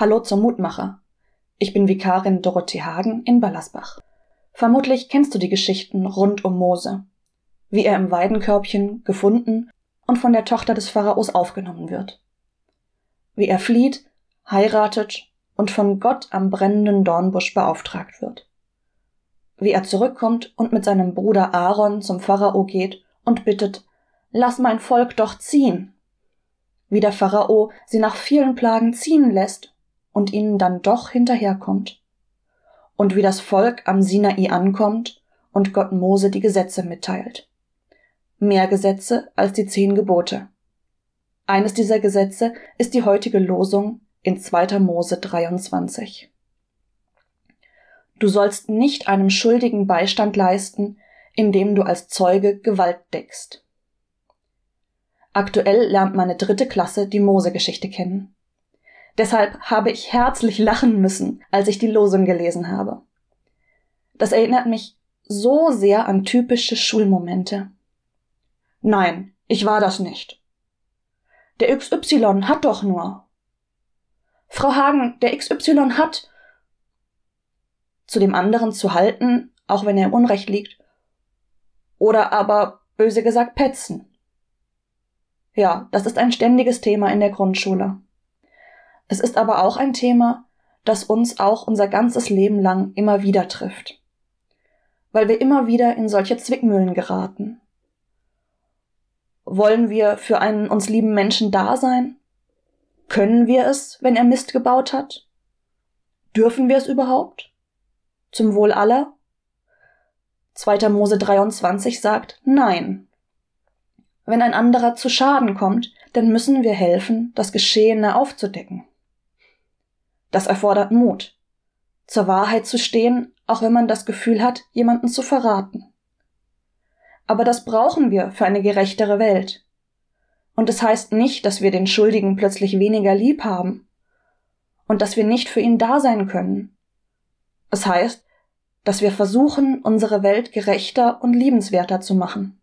Hallo zum Mutmacher. Ich bin Vikarin Dorothee Hagen in Ballersbach. Vermutlich kennst du die Geschichten rund um Mose, wie er im Weidenkörbchen gefunden und von der Tochter des Pharaos aufgenommen wird. Wie er flieht, heiratet und von Gott am brennenden Dornbusch beauftragt wird. Wie er zurückkommt und mit seinem Bruder Aaron zum Pharao geht und bittet, lass mein Volk doch ziehen. Wie der Pharao sie nach vielen Plagen ziehen lässt und ihnen dann doch hinterherkommt. Und wie das Volk am Sinai ankommt und Gott Mose die Gesetze mitteilt. Mehr Gesetze als die zehn Gebote. Eines dieser Gesetze ist die heutige Losung in 2. Mose 23. Du sollst nicht einem Schuldigen Beistand leisten, indem du als Zeuge Gewalt deckst. Aktuell lernt meine dritte Klasse die Mose-Geschichte kennen. Deshalb habe ich herzlich lachen müssen, als ich die Losung gelesen habe. Das erinnert mich so sehr an typische Schulmomente. Nein, ich war das nicht. Der XY hat doch nur. Frau Hagen, der XY hat. Zu dem anderen zu halten, auch wenn er im Unrecht liegt. Oder aber, böse gesagt, petzen. Ja, das ist ein ständiges Thema in der Grundschule. Es ist aber auch ein Thema, das uns auch unser ganzes Leben lang immer wieder trifft. Weil wir immer wieder in solche Zwickmühlen geraten. Wollen wir für einen uns lieben Menschen da sein? Können wir es, wenn er Mist gebaut hat? Dürfen wir es überhaupt? Zum Wohl aller? 2. Mose 23 sagt Nein. Wenn ein anderer zu Schaden kommt, dann müssen wir helfen, das Geschehene aufzudecken. Das erfordert Mut, zur Wahrheit zu stehen, auch wenn man das Gefühl hat, jemanden zu verraten. Aber das brauchen wir für eine gerechtere Welt. Und es das heißt nicht, dass wir den Schuldigen plötzlich weniger lieb haben und dass wir nicht für ihn da sein können. Es heißt, dass wir versuchen, unsere Welt gerechter und liebenswerter zu machen.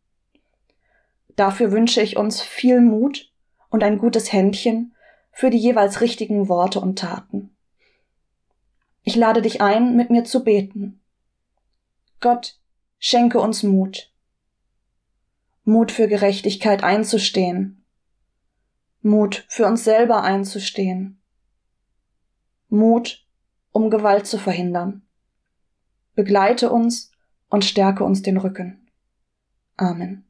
Dafür wünsche ich uns viel Mut und ein gutes Händchen für die jeweils richtigen Worte und Taten. Ich lade dich ein, mit mir zu beten. Gott, schenke uns Mut. Mut für Gerechtigkeit einzustehen. Mut für uns selber einzustehen. Mut, um Gewalt zu verhindern. Begleite uns und stärke uns den Rücken. Amen.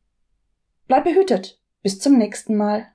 Bleib behütet. Bis zum nächsten Mal.